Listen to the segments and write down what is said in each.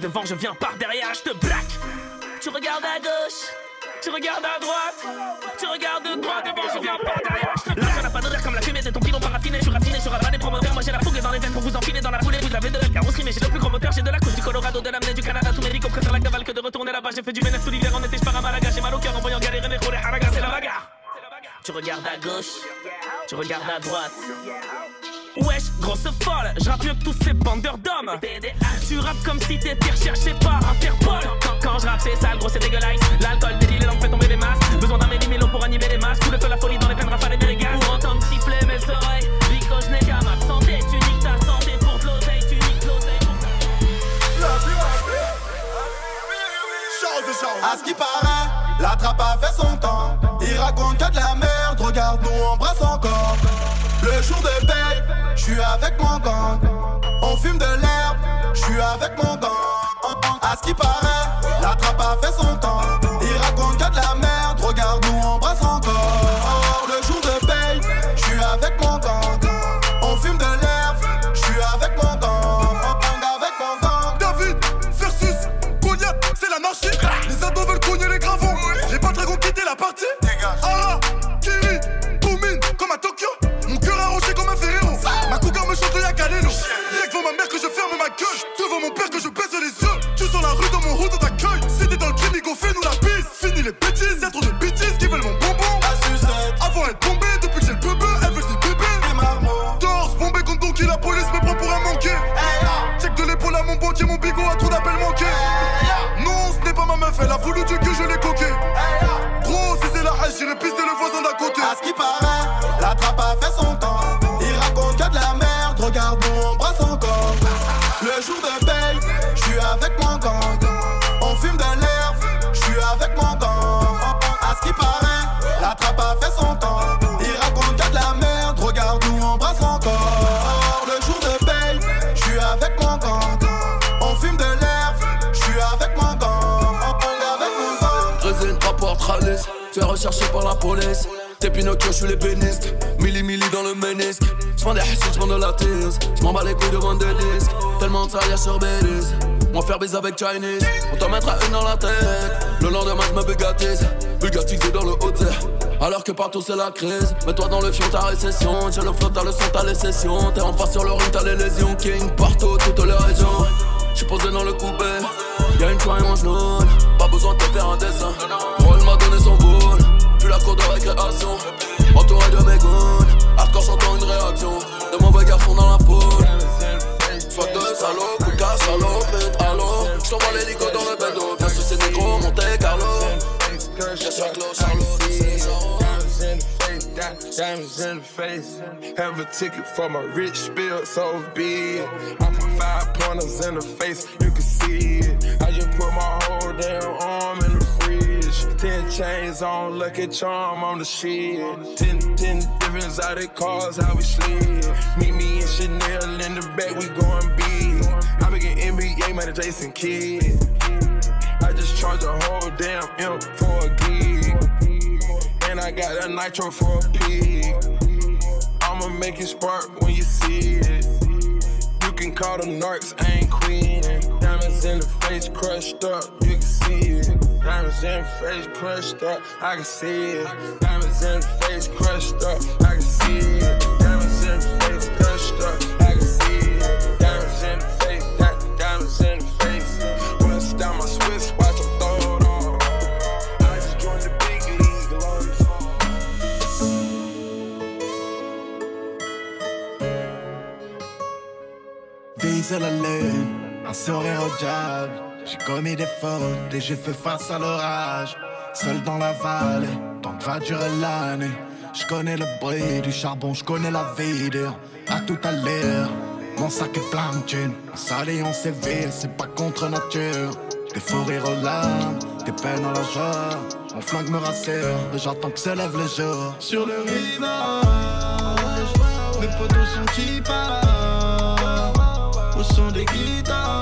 Devant, je viens par derrière, je te braque. Tu regardes à gauche, tu regardes à droite, tu regardes de droite devant, je viens par derrière, je te braque. L'argent n'a pas comme la fumée de ton pilon paraffiné. Je suis raffiné, je suis ravaler promoteur. Moi j'ai la fougue dans les veines pour vous enfiler dans la foulée. Vous avez de la car on mais j'ai le plus grand moteur. J'ai de la côte du Colorado, de l'amener du Canada. Tous mes ricos préfèrent la cavale que de retourner là-bas. J'ai fait du bénéfice tout l'hiver en été, je pars à Malaga. J'ai mal au cœur en voyant galérer mes roulets. Haraga, c'est la bagarre. Tu regardes à gauche, tu regardes à droite. avec mon. On fume de l'herbe, je suis avec mon gang. À ce qui paraît, la trappe a fait son temps. Il raconte que de la merde, regarde nous embrasse encore. Le jour de paye, je suis avec mon gang. On fume de l'herbe, je suis avec mon gang. Avec mon gang. David versus Cognac, c'est l'anarchie. Les ados veulent cogner les gravons. Les patrons ont quitté la partie. Dégage. Ah, la police. T'es Pinocchio, je suis l'ébéniste. Milli milli dans le ménisque. J'prends des hassides, j'prends de la tease. J'm'en bats les couilles devant des disques. Tellement de y'a sur Belize. M'en faire baiser avec Chinese. On t'en mettra une dans la tête. Le lendemain, j'me bugatise. Bugatisé dans le haut alors que partout c'est la crise Mets-toi dans le fion, ta récession J'ai le flot, t'as le son, t'as les sessions T'es en face sur le ring, t'as les lésions King partout, toutes les régions J'suis posé dans le coupé Y'a une choix et mange Pas besoin de te faire un dessin Roll m'a donné son Puis la cour de récréation Entouré de mes goons Hardcore une réaction De mauvais garçons dans la foule Soit de coup de casse, allô J't'envoie l'hélico dans le bendo Viens sous ces négros, Monte Carlo Y'a Charlot, Charlot, c'est Diamonds in the face. Have a ticket for my rich spill so big. I put five pointers in the face, you can see it. I just put my whole damn arm in. Ten chains on, lucky charm on the shit. Ten, ten different exotic cars, how we slid. Meet me and Chanel in the back, we going big. I begin NBA, man, Jason Kidd. I just charge a whole damn M for a gig. And I got a nitro for a pig. I'ma make it spark when you see it. You can call them narcs, I ain't queen. Diamonds in the face crushed up, you see it. Diamonds in face crushed up, I can see it. Diamonds in face crushed up, I can see it. Commis des fautes et j'ai fait face à l'orage. Seul dans la vallée, tant que va durer l'année. Je connais le bruit du charbon, je connais la vie dure. À tout à l'heure, mon sac est plein de thunes. Salé, on sévère, c'est pas contre nature. Des fous rires aux larmes, des peines à la joie. Mon flingue me rassure, j'attends que se lève le jour. Sur le rivage, mes potos sont qui partent au son des guitares,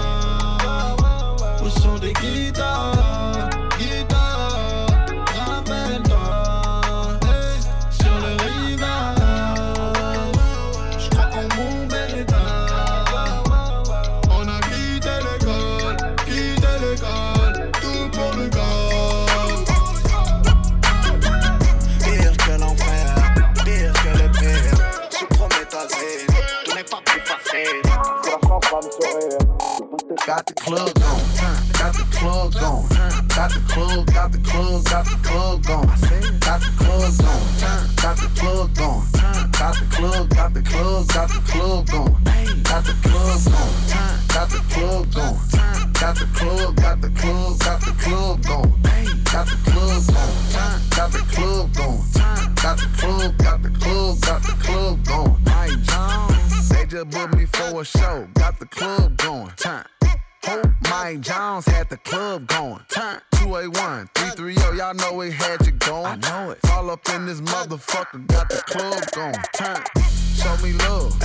son des guitares, guitares, rappelle-toi, hey, sur le rivage, je crois en mon bel état. On a quitté l'école, quitté l'école, tout pour le gold. Pire que l'enfer, pire que le pire, je promets ta zine, tout n'est pas plus facile. Got the club going, got the club going, got the club, got the club, got the club going, got the club going, got the club going, got the club, got the club, got the club going, got the club going, got the club going, got the club, got the club, got the club going, got the club going, got the club going, got the club, got the club, got the club going. They just booked me for a show, got the club going. Time. Hope Mike Jones had the club going. Turn 281 330, y'all know we had you going. I know it. Up in this motherfucker, got the club going. Turn. show me love.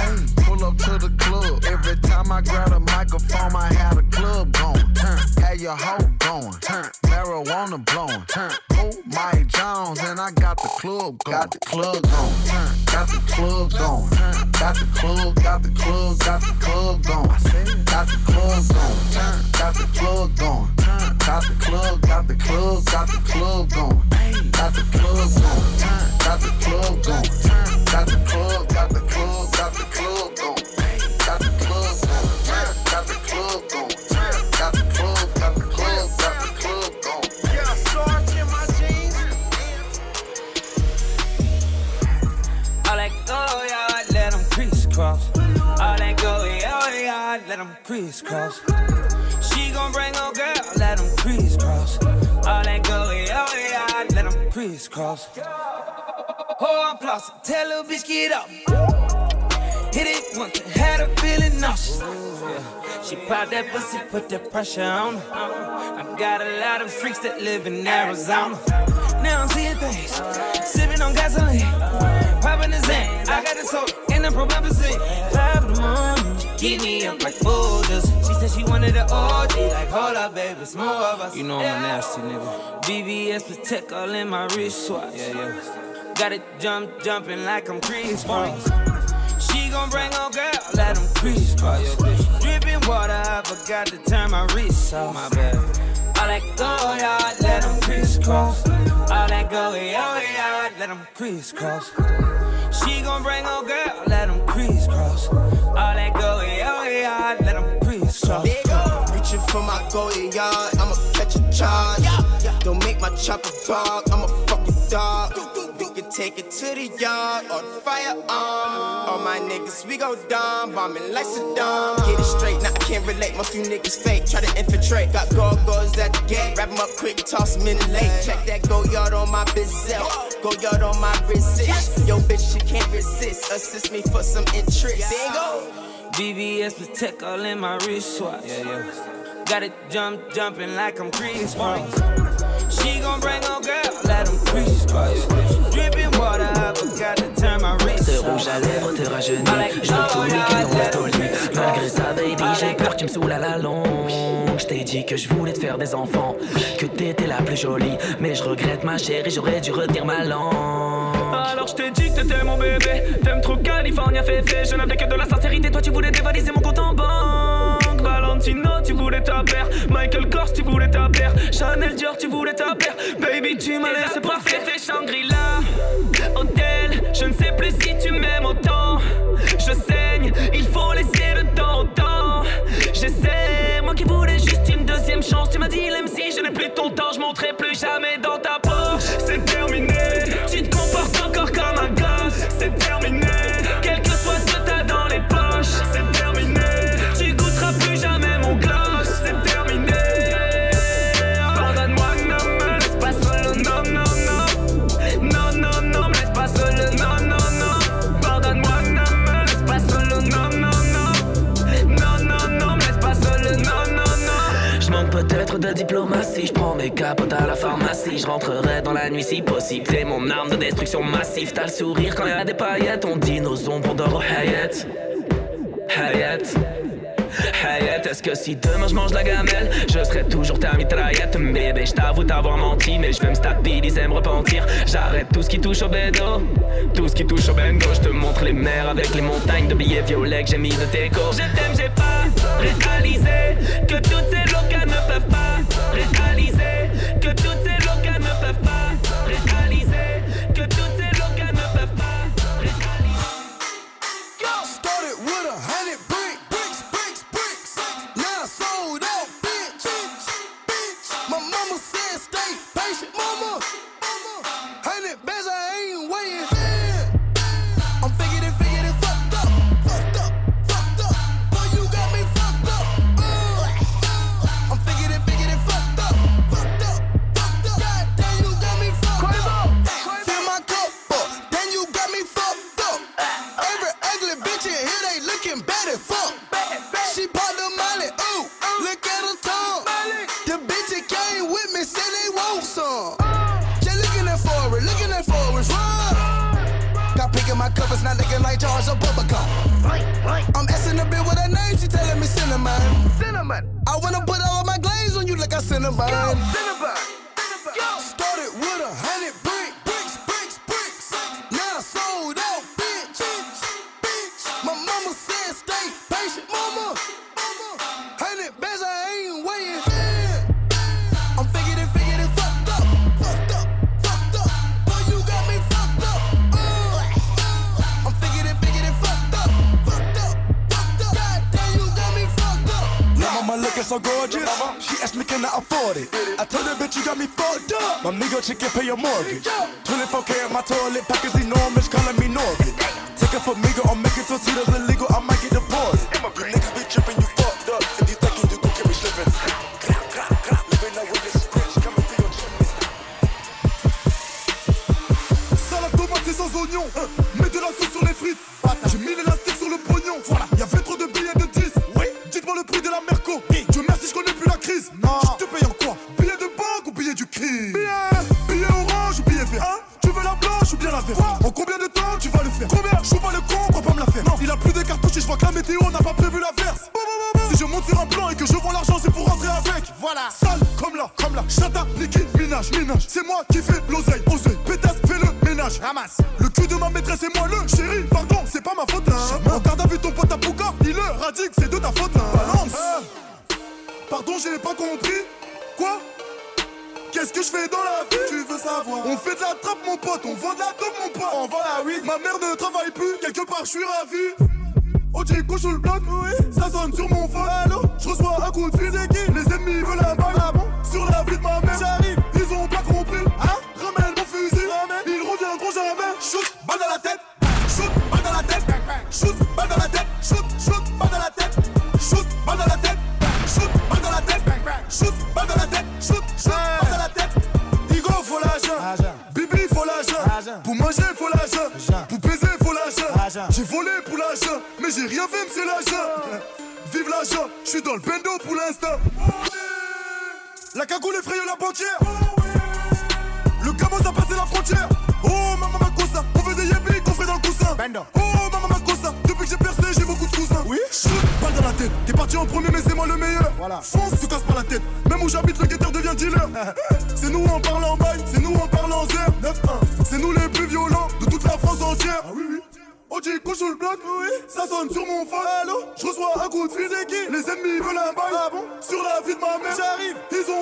Pull up to the club. Every time I grab a microphone, I had a club going. Turn, had your hoe going. Turn, marijuana blowing. Turn, oh Mike Jones, and I got the club going. Got the club going. Turn, got the club going. Turn, got the club, got the club, got the club going. I said, got the club going. Turn, got the club going. Turn, got the club, got the club, got the club going. Got the club going. Got the club going. Got the club, got the club, got the club going. Got the club going. Got the club going. Got the club, got the club, got the club going. Yeah, my jeans. All that let them crisscross. All that go, yeah, yeah, let them crisscross. She gon' bring her girl, let them crisscross. All that go, them crisscross. Oh, I'm flossing, tell little bitch get up. Hit it once, had her feeling nauseous. Yeah. She pop that pussy, put that pressure on her. I got a lot of freaks that live in Arizona. Now I'm seeing things, sipping on gasoline, popping the Xan. I got the soda in the promethazine. Five in the morning, keep me up like boulders. She said she wanted an OG, like hold up, baby, it's more of us. You know I'm a nasty nigga. BBS protect all in my wristwatch. Yeah, yeah. Got it jump, jumping like I'm Kris Kross. She gon' bring her girl, let them crisscross. Dripping water, I forgot to turn my wrist off. My bad. All that go, yeah, let them crisscross. All that go, yeah, yeah, let them crisscross. She gon' bring her girl, let them crisscross. All that go, yeah, oh, yeah, let them crisscross. Reaching for my goalie yard, I'ma catch a charge. Don't make my chopper bark, I'm a fucking dog. We can take it to the yard or the firearm. Um, all my niggas, we go dumb, bombing like Saddam. Get it straight, now I can't relate. Most you niggas fake, try to infiltrate. Got go-go's at the gate, wrap 'em up quick, toss 'em in the lake. Check that go yard on my bizel, go yard on my resist. Yo, bitch, she can't resist. Assist me for some interest. Bingo. BBS protect all in my wristwatch. Yeah, yeah. Got it jump, jumping like I'm Kris Kross. She gon' bring her girl, let them crisscross. Ce rouge à lèvres te rajeunit. Je veux tout le week-end on reste au lit Malgré ça baby j'ai peur que tu me saoules à la longue Je t'ai dit que je voulais te faire des enfants Que t'étais la plus jolie. Mais je regrette ma chérie j'aurais dû retenir ma langue. Alors je t'ai dit que t'étais mon bébé. T'aimes trop California féfé Je n'avais que de la sincérité. Toi tu voulais dévaliser mon compte en banque Valentino tu voulais ta paire. Michael Kors tu voulais ta paire. Chanel Dior tu voulais ta paire. Baby tu m'as laissé parfait fait Shangri-La. Hôtel Je ne sais plus si tu m'aimes autant. Je saigne Il faut laisser le temps au temps. J'essaie Moi qui voulais juste une deuxième chance. Tu m'as dit l'MC je n'ai plus ton temps. Je monterai plus jamais dans diplomatie, je prends mes capotes à la pharmacie, je rentrerai dans la nuit si possible. T'es mon arme de destruction massive, t'as le sourire quand y a des paillettes, on dit nos ombres d'or au Hayat. Hayat. Hayat, est-ce que si demain je mange la gamelle, je serai toujours ta mitraillette, bébé, je t'avoue t'avoir menti, mais je vais me stabiliser, me repentir. J'arrête tout ce qui touche au bédo, tout ce qui touche au bendo, je te montre les mers avec les montagnes de billets violets que j'ai mis de tes. Je t'aime, j'ai pas réalisé que toutes ces locales peuvent pas réaliser que toutes Looking like Charles. I'm asking a bit with her name, she telling me cinnamon. Cinnamon. I wanna put all my glaze on you like a cinnamon. Yo, cinnamon. got me fucked up. My nigga chicken pay your mortgage. 24K in my toilet, pockets enormous, calling me Norbit. Take it for me, go, I'm making tortillas illegal.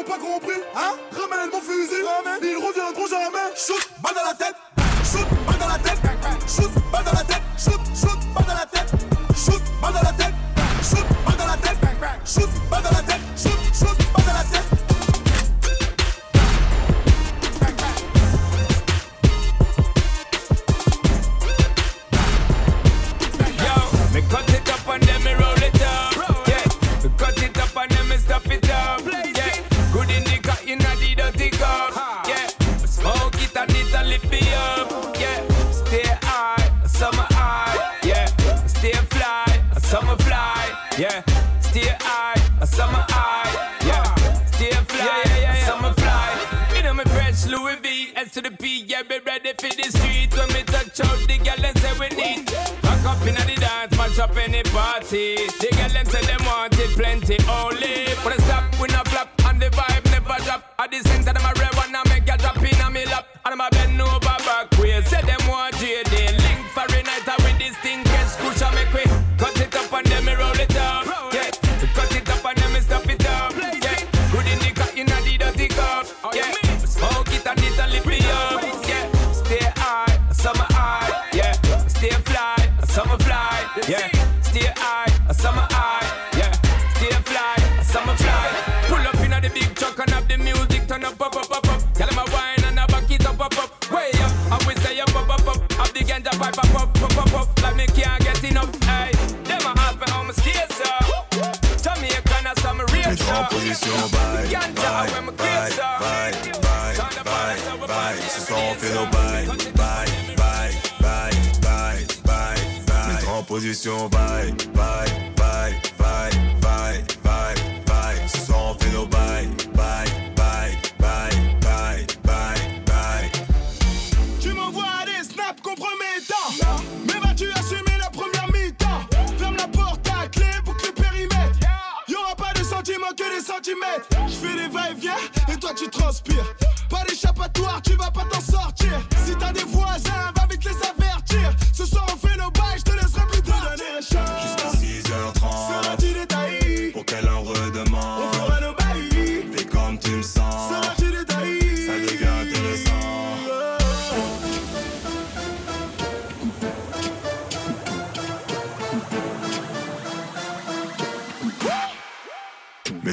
pas compris, hein? Ramène mon fusil, ramène, ils reviendront jamais.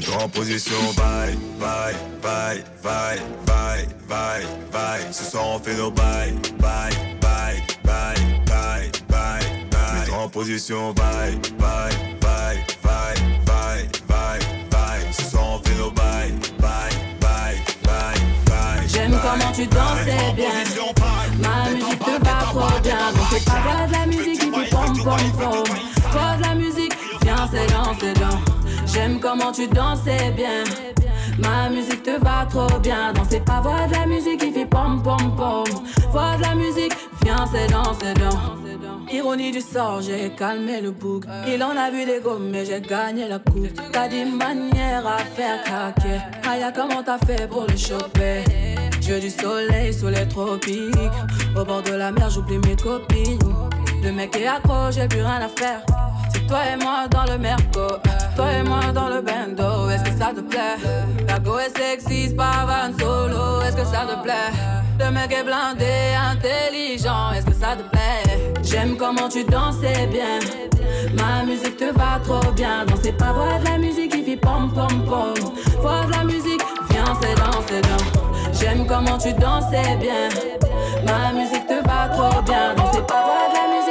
Mets toi en position, bye, bye, bye, bye, bye, bye, bye. Ce soir on fait nos bye, bye, bye, bye, bye, bye, bye. Mets toi en position, bye, bye, bye, bye, bye, bye, bye. Ce soir on fait nos bye, bye, bye, bye, bye. J'aime comment tu dansais bien. Ma musique te va trop bien. Donc c'est pas de la musique qui vous pompe, pompe, pompe. Pose la musique, viens, c'est dans, c'est dans. J'aime comment tu dansais bien. Ma musique te va trop bien. Dansez pas, voix de la musique qui fait pom pom pom. Voix de la musique, viens, c'est dans, c'est dans. Ironie du sort, j'ai calmé le bouc. Il en a vu des gommes, mais j'ai gagné la coupe. T'as des manières à faire craquer. Aya, comment t'as fait pour le choper? Je veux du soleil sous les tropiques. Au bord de la mer, j'oublie mes copines. Le mec est accro, j'ai plus rien à faire. C'est toi et moi dans le merco toi et moi dans le bendo, est-ce que ça te plaît? La go est sexy, pas van solo, est-ce que ça te plaît? Le mec est blindé, intelligent, est-ce que ça te plaît? J'aime comment tu dansais bien. Ma musique te va trop bien. Danser pas, voix de la musique qui fait pom pom pom. Voix de la musique, viens c'est danser dans. J'aime comment tu dansais bien. Ma musique te va trop bien. Danser pas, voix de la musique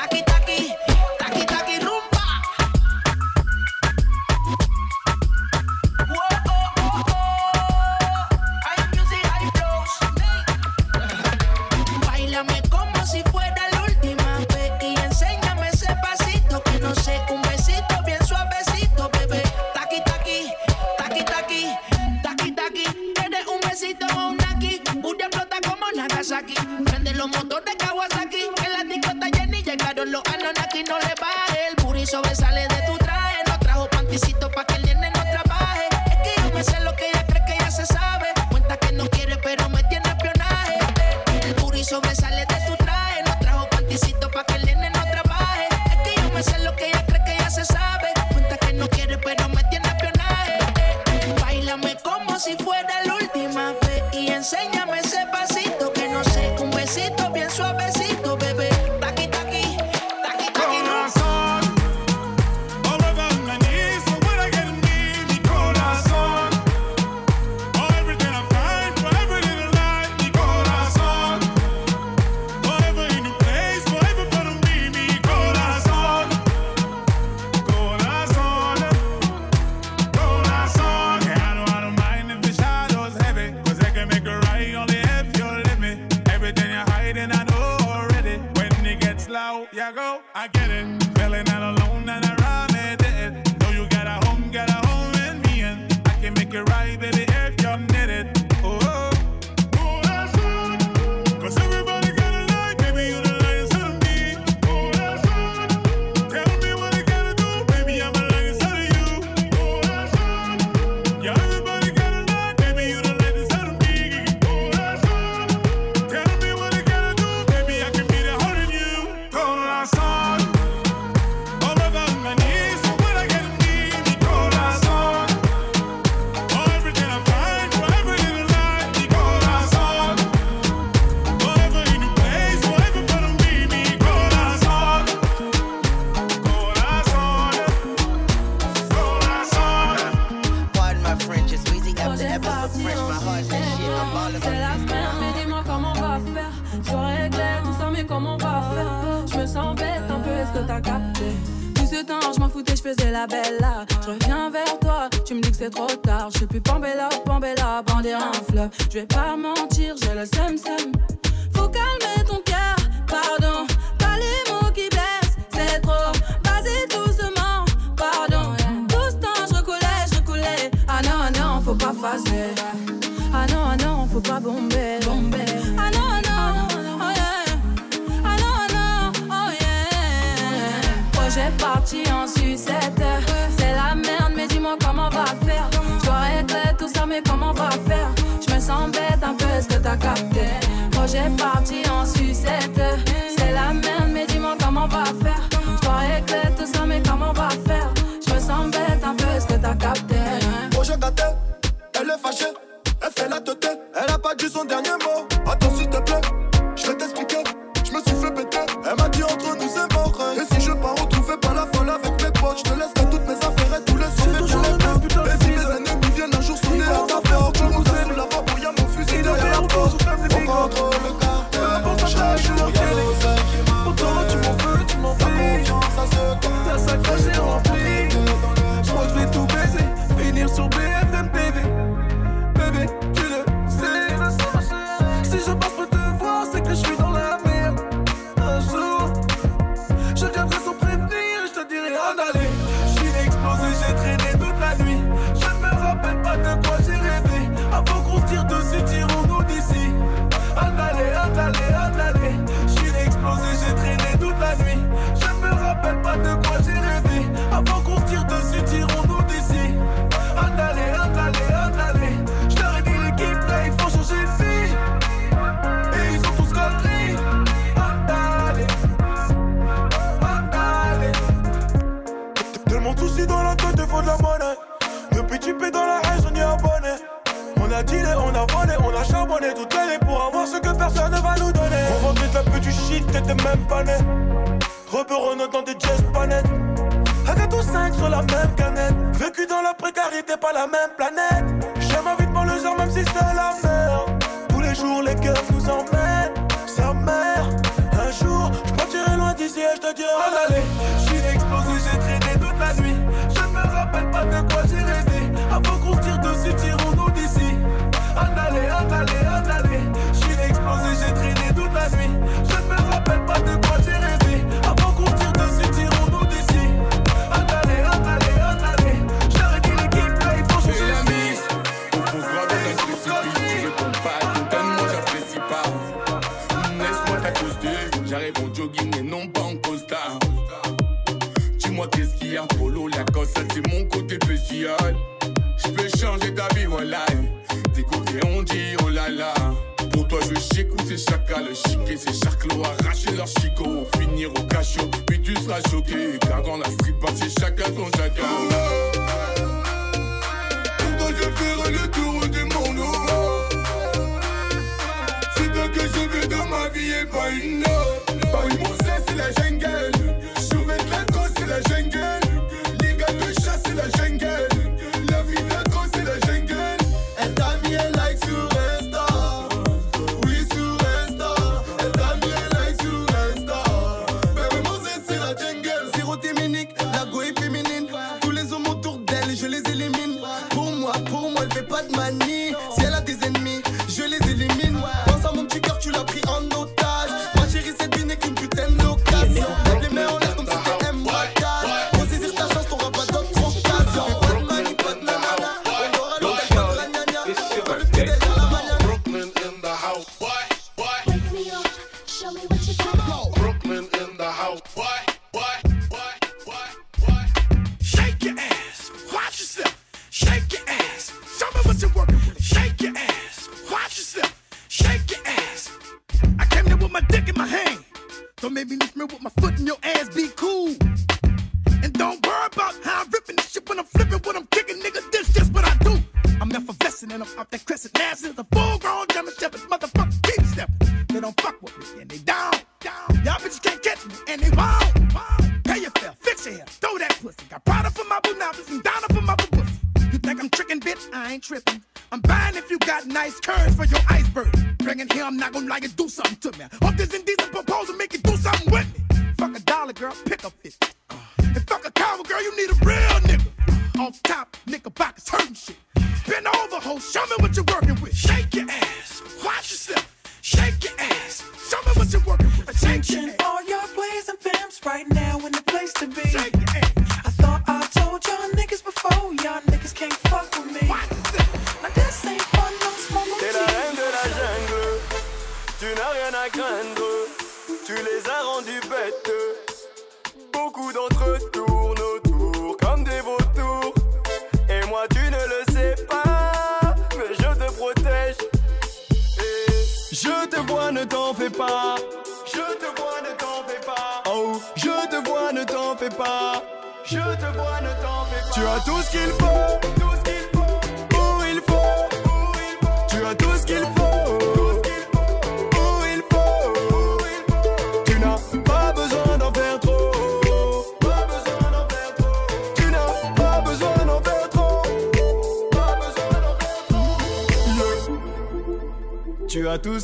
Moi,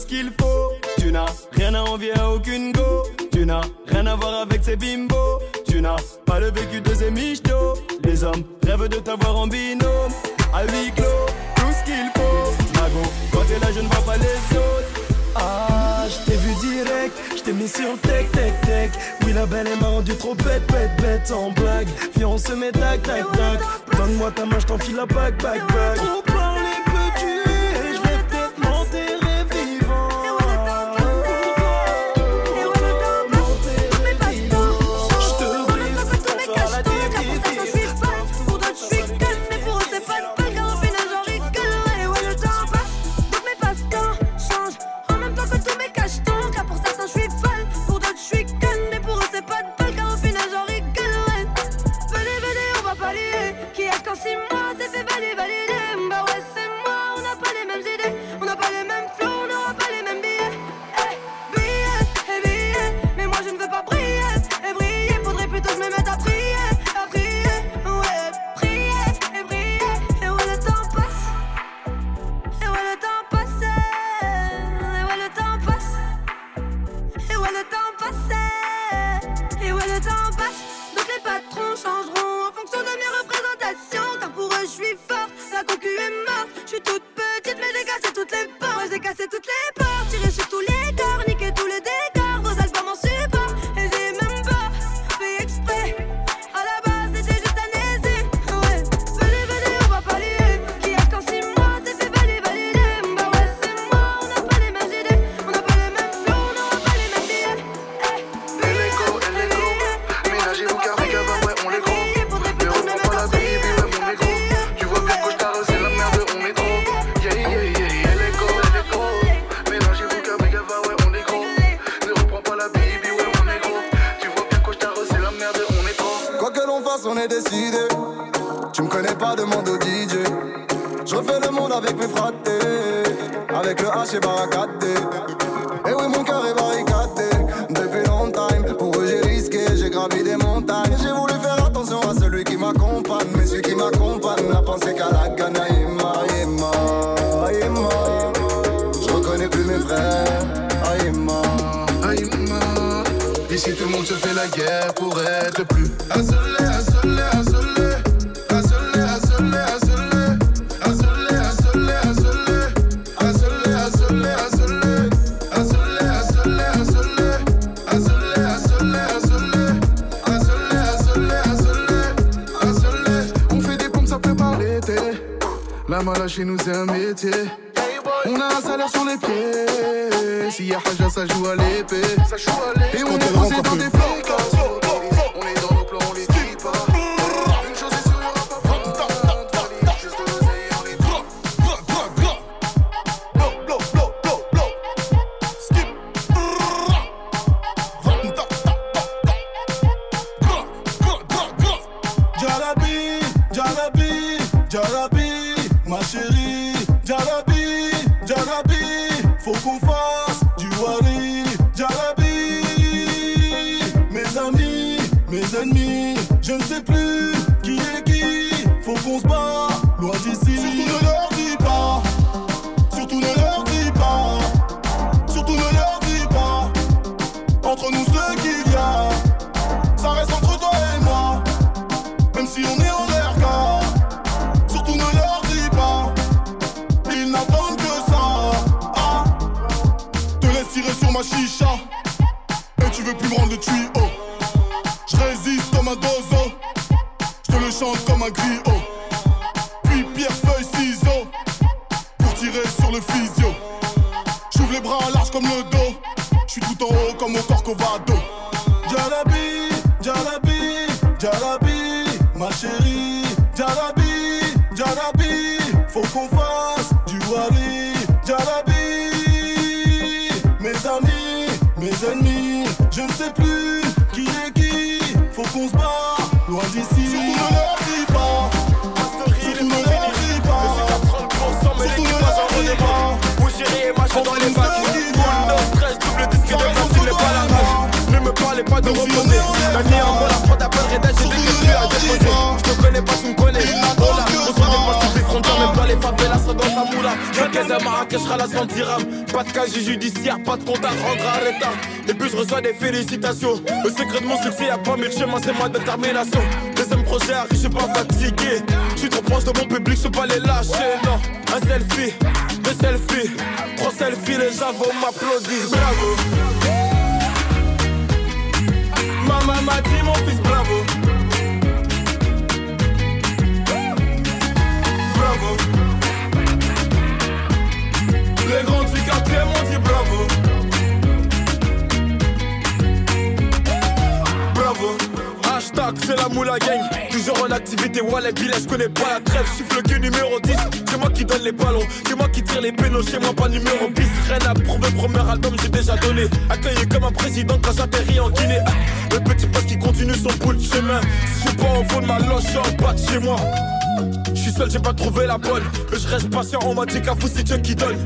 qu'il faut. Tu n'as rien à envier à aucune go. Tu n'as rien à voir avec ces bimbos. Tu n'as pas le vécu de ces. Les hommes rêvent de t'avoir en binôme. À huis clos, tout ce qu'il faut. Mago, quand t'es là, je ne vois pas les autres. Ah, je t'ai vu direct, je t'ai mis sur tech, tech, tech. Oui, la belle elle m'a rendu trop bête, bête, bête, sans blague. Viens, on se met tac, tac, tac. Donne-moi ta main, je t'enfile la bague, bague, bague. On a un salaire sur les pieds. S'il y Haja, ça joue à l'épée. Et on est posé dans des flots. On est dans Le secret de mon succès, y'a pas mille chemins, c'est ma détermination. Toujours en activité, wallet, billet, je connais pas la trêve. Chiffre le numéro 10 C'est moi qui donne les ballons. C'est moi qui tire les pénaux Chez moi pas numéro 10 Rien à prouver, premier album j'ai déjà donné. Accueilli comme un président quand j'atterris en Guinée. Le petit poste qui continue son bout de chemin. Si je suis pas au fond de ma loge, je suis en bas de chez moi. Je suis seul, j'ai pas trouvé la bonne. Mais je reste patient, on m'a dit qu'à vous c'est Dieu qui donne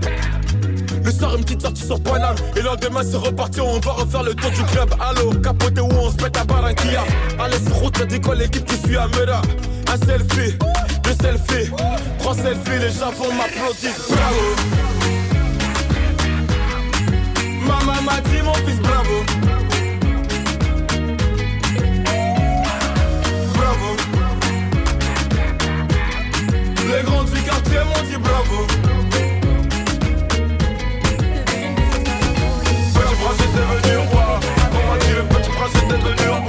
le soir, une petite sortie sur Paname. Et le lendemain, c'est reparti, on va refaire le tour du club. Allo, capoté où on se met à Barranquilla? Allez, sur route, ça dit quoi l'équipe qui suit à Mera. Un selfie, deux selfies, trois selfies, les gens vont m'applaudir. Bravo. Maman m'a dit, mon fils, bravo. Bravo. Les grands du quartier m'ont dit bravo. Devenu roi. On m'a dit le petit prince est devenu roi.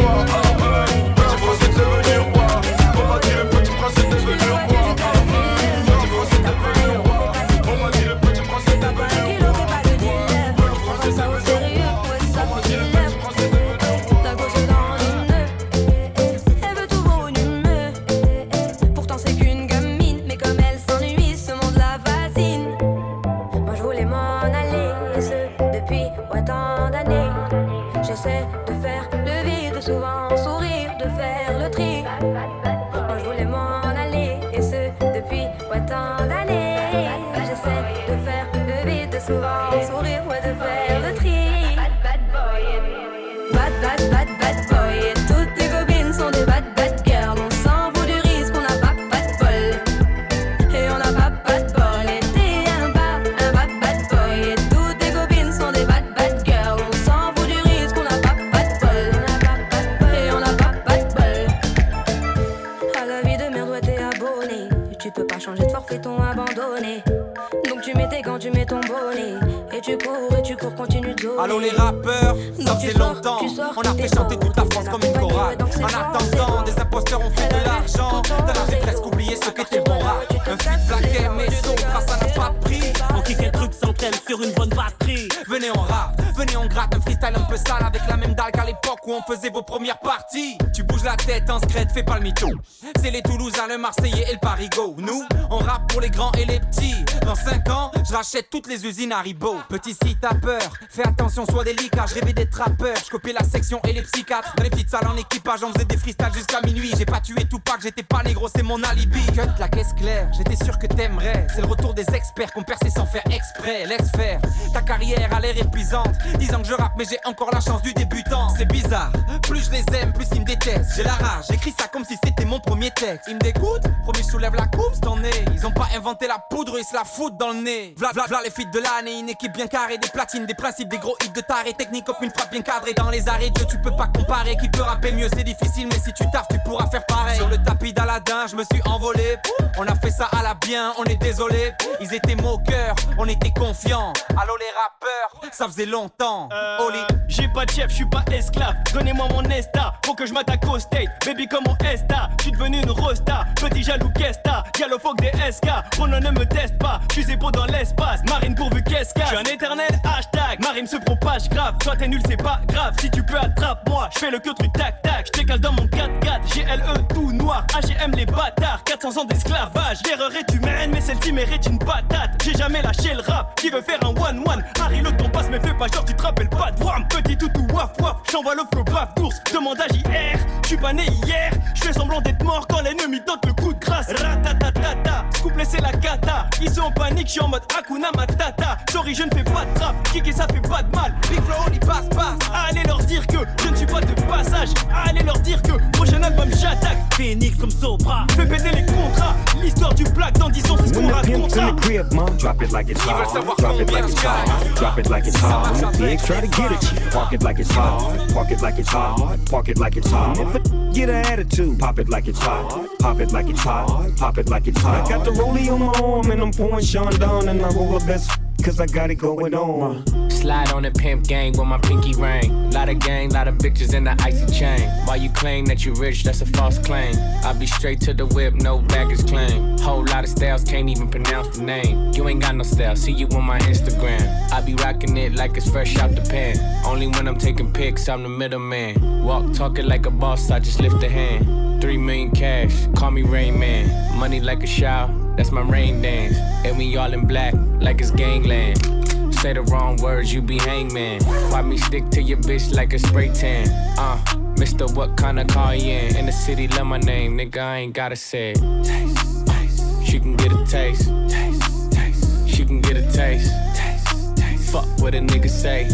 Allô les rappeurs, ça faisait longtemps. On a fait chanter toute la France comme une chorale. En attendant, des imposteurs ont fait de l'argent. T'en avais presque oublié ce qu'était bon rap Un feat black mais son grâce ça n'a pas de prix On kick un truc sans thème sur une bonne batterie. Venez on rap, venez on gratte. Un freestyle un peu sale Avec la même dalle qu'à l'époque où on faisait vos premières parties. Tu bouges la tête en scred, fais pas le mytho C'est les Toulousains, le Marseillais et le Parigo Nous, on rappe pour les grands et les petits. Dans 5 ans, je rachète toutes les usines Haribo. Petit si t'as peur, fais attention, sois délicat. Je rêvais d'être rappeur, je copiais la section et les psychiatres. Dans les petites salles en équipage, on faisait des freestyles jusqu'à minuit. J'ai pas tué tout pas j'étais pas négro, c'est mon alibi. Cut la caisse claire, j'étais sûr que t'aimerais. C'est le retour des experts qu'on percé sans faire exprès. Laisse faire, ta carrière a l'air épuisante. 10 ans que je rappe mais j'ai encore la chance du débutant. C'est bizarre, plus je les aime, plus ils me détestent. J'ai la rage, j'écris ça comme si c'était mon premier texte. Ils me dégoûtent, promis je soulève la coupe, c'est en est Ils ont pas inventé la poudre, ils se la foutent dans le nez. V'là v'là v'là les feats de l'année, une équipe bien carrée Des platines, des principes, des gros hits de taré Technique comme une frappe bien cadrée. Dans les arrêts Dieu tu peux pas comparer. Qui peut rapper mieux c'est difficile mais si tu taffes tu pourras faire pareil. Sur le tapis d'Aladin je me suis envolé. On a fait ça à la bien, on est désolé. Ils étaient moqueurs, on était confiants. Allô les rappeurs, ça faisait longtemps. Oli. J'ai pas de chef, je suis pas esclave. Donnez-moi mon Esta, faut que je m'attaque au state. Baby, comme mon Esta. Suis devenu une rosta. Petit jaloux, qu'est-ce t'as? Galophoque des SK. Ronan ne me teste pas. Fusée beau dans l'espace. Marine pourvu qu'est-ce Je suis un éternel hashtag. Marine se propage grave. Toi t'es nul, c'est pas grave. Si tu peux, attrape-moi. Je fais le que truc tac tac. Je dans mon 4x4. GLE tout noir. AGM les bâtards. 400 ans d'esclavage. L'erreur est humaine, mais celle-ci mérite une patate. J'ai jamais lâché le rap. Qui veut faire un one-one? Harry, le temps passe, mais fais pas genre, tu te rappelles pas de Wham. Petit toutou, waf waf. J'envoie le flow baf d'ours. Demande à JR. J'suis pas né hier. J'fais semblant d'être mort quand l'ennemi tente le coup de grâce. Ratatatata. Couplet, c'est la cata. Ils sont en panique, j'suis en mode Hakuna Matata. Sorry, je ne fais pas de trap. Kiki, ça fait pas de mal. Big flow, on y passe, passe. Allez leur dire que je ne suis pas de passage. Allez leur dire que prochain album, j'attaque. Phoenix comme Sopra. Fais péter les contrats. L'histoire du black dans 10 ans, c'est ce qu'on ma, drop it like it's hot. Drop it like it's hot. Drop it like it's hot. When the pigs try to get at you, park it like it's hot. Park it like it's hot. Park it like it's hot. If a get an attitude, pop it like it's hot. Pop it like it's hot. Pop it like it's hot. I got the rollie on my arm and I'm pouring Chandon and I roll the best cause I got it going on. Slide on the pimp gang with my pinky ring. Lot of gang, lot of bitches in the icy chain. While you claim that you rich, that's a false claim. I be straight to the whip, no baggage claim. Whole lot of styles, can't even pronounce the name. You ain't got no style, see you on my Instagram. I be rocking it like it's fresh out the pan. Only when I'm taking pics, I'm the middleman. Walk talking like a boss, I just lift a hand. Three million cash, call me Rain Man. Money like a shower, that's my rain dance. And we all in black, like it's gangland. Say the wrong words, you be hangman. Why me stick to your bitch like a spray tan? Uh, Mister, what kind of car you in? In the city, love my name, nigga, I ain't gotta say it. Taste, taste. She can get a taste. Taste, taste. She can get a taste. Taste, taste. Fuck what a nigga say.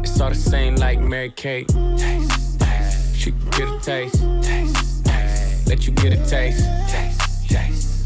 It's all the same like Mary Kate. Taste, taste. She can get a taste. Taste, taste. Let you get a taste. Taste,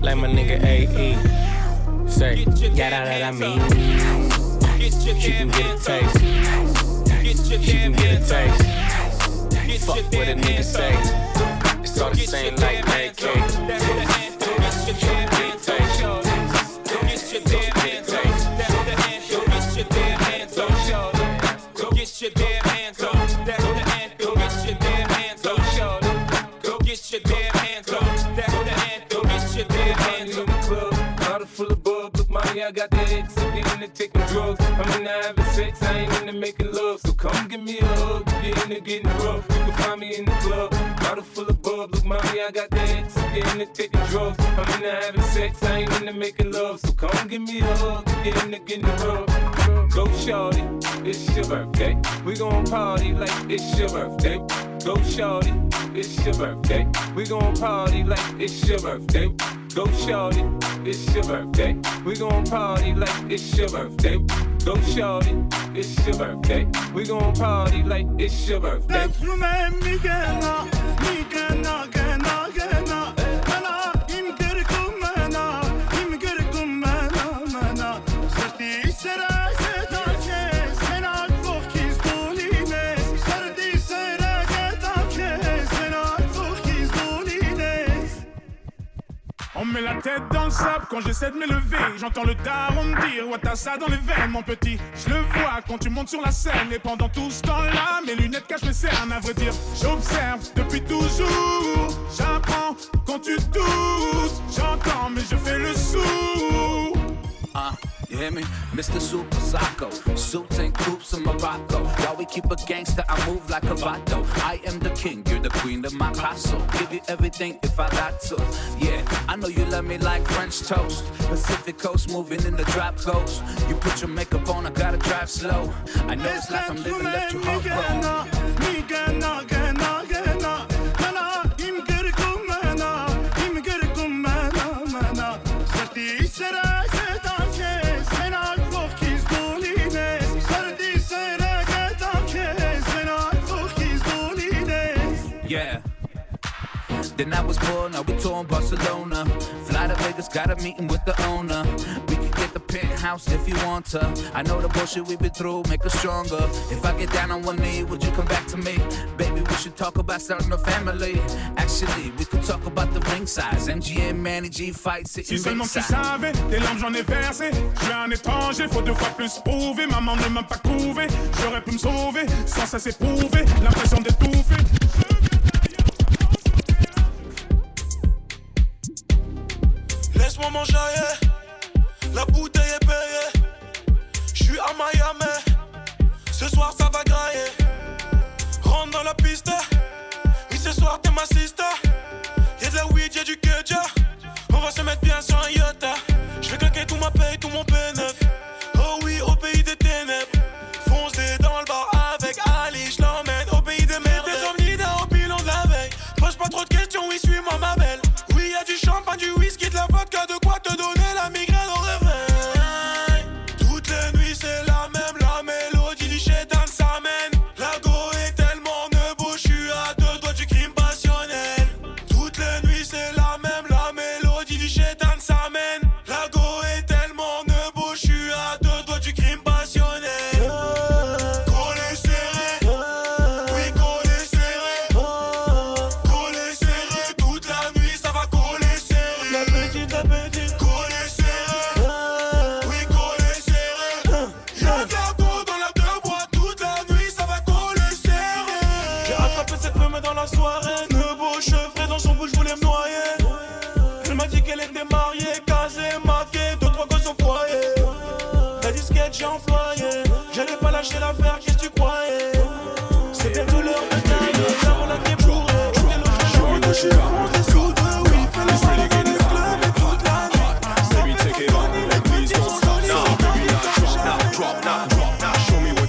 Like my nigga AE. Say, yeah, that, that mean. She can get a taste. She can get a taste. Fuck what a nigga say. It's all the same like Mary I got the X. I'm in the taking drugs. I'm in the having sex. I ain't into making love. So come give me a hug. You're into getting rough, you can find me in mommy, I got the X. I'm into taking drugs. I'm in the having sex. I ain't into making love. So come give me a hug. get into getting rough. Go shorty, it's your birthday. We gon' party like it's your birthday. Go shorty, it's your birthday. We gon' party like it's your birthday. Go shorty, it's your birthday. We gon' party like it's your birthday. Go shorty, it's your birthday. We gon' party like it's your birthday. On me met la tête dans le sable quand j'essaie de m'élever. J'entends le daron me dire Ouais, t'as ça dans les veines, mon petit. Je le vois quand tu montes sur la scène. Et pendant tout ce temps-là, mes lunettes cachent mes cernes. À vrai dire, j'observe depuis toujours. J'apprends quand tu doutes. J'entends, mais je fais le sourd. Uh, you hear me? Mr. Super Psycho. Suits and coops in Morocco. While we keep a gangster, I move like a vato. I am the king, you're the queen of my castle. Give you everything if I got to. Yeah, I know you love me like French toast. Pacific coast moving in the drop coast. You put your makeup on, I gotta drive slow. I know it's life I'm living left you heartbroken. Then I was born, now we touring Barcelona. Fly to Vegas, got a meeting with the owner. We can get the penthouse if you want to. I know the bullshit we've been through make us stronger. If I get down on one knee, would you come back to me? Baby, we should talk about starting a family. Actually, we could talk about the ring size. MGM, Manny G fight sitting Si seulement tu savais, des larmes j'en ai versé. Je suis un étranger, faut deux fois plus prouver. Maman ne m'a pas couvé, j'aurais pu me sauver sans ça s'éprouver. L'impression d'étouffer. Laisse-moi m'enjailler, la bouteille est payée. Je suis à Miami, ce soir ça va grailler. Rentre dans la piste, oui ce soir t'es ma sister. Y'a de la weed, y'a du keja. On va se mettre bien sur un yacht. Je vais claquer tout ma paye, vodka, de quoi te donner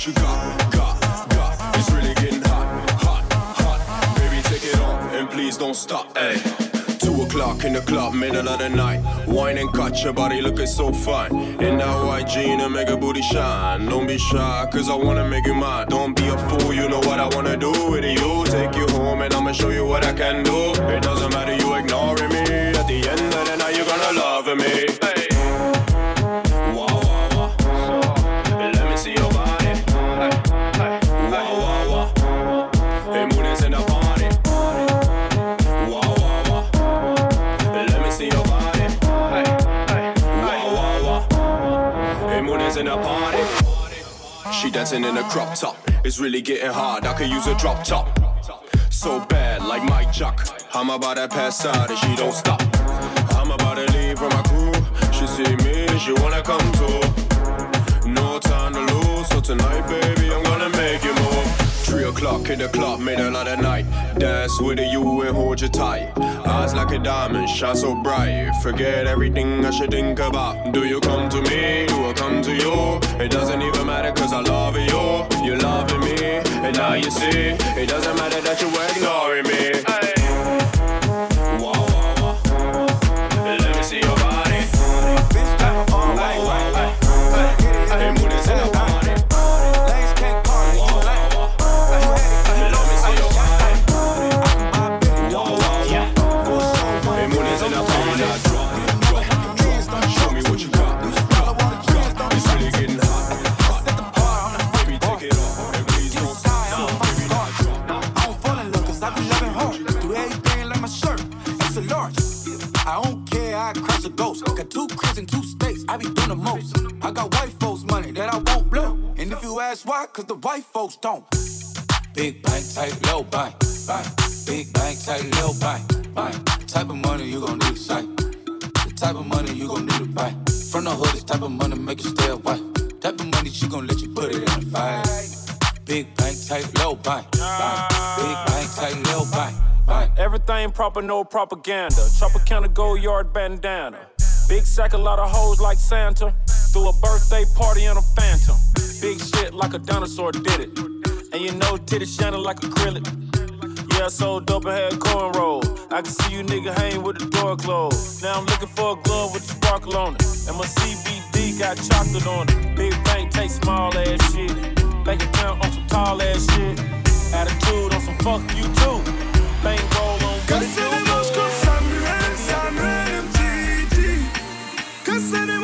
you got, got, got. It's really getting hot, hot, hot. Baby, take it off, and please don't stop. Hey. Two o'clock in the club, middle of the night. Wine and cut your body looking so fine. In that white jean and make a booty shine. Don't be shy, cause I wanna make you mine. Don't be a fool, you know what I wanna do with you. Take you home and I'ma show you what I can do. It doesn't matter, you ignoring me. Dancing in a crop top. It's really getting hard. I could use a drop top. So bad, like Mike Chuck. I'm about to pass out and she don't stop. I'm about to leave with my crew. She see me, she wanna come too. No time to lose, so tonight, baby, I'm gonna make you move. Three o'clock in the club, middle of the night. Dance with you and hold you tight. Eyes like a diamond, shine so bright. Forget everything I should think about. Do you come to me? Do I come to you? It doesn't even matter, cause I love you. You're loving me, and now you see. It doesn't matter that you're ignoring me. I be doing the most. I got white folks' money that I won't blow. And if you ask why, cause the white folks don't. Big bank, tight, low bank, bank. Big bank, tight, low bank, bank. Type of money you gon' need sight. The type of money you gon' need to buy. From the hood, this type of money make you stay away. Type of money she gon' let you put it in the fight. Big bank, tight, low bank, bank. Big bank, tight, low bank, bank. Everything proper, no propaganda. Chopper counter, go yard bandana. Big sack, a lot of hoes like Santa. Threw a birthday party in a phantom. Big shit like a dinosaur did it. And you know, titties shining like acrylic. Yeah, so dope and had cornrow. I can see you nigga hang with the door closed. Now I'm looking for a glove with a sparkle on it. And my CBD got chocolate on it. Big bank take small ass shit. Bank account on some tall ass shit. Attitude on some fuck you too. Bank roll on what it do. sitting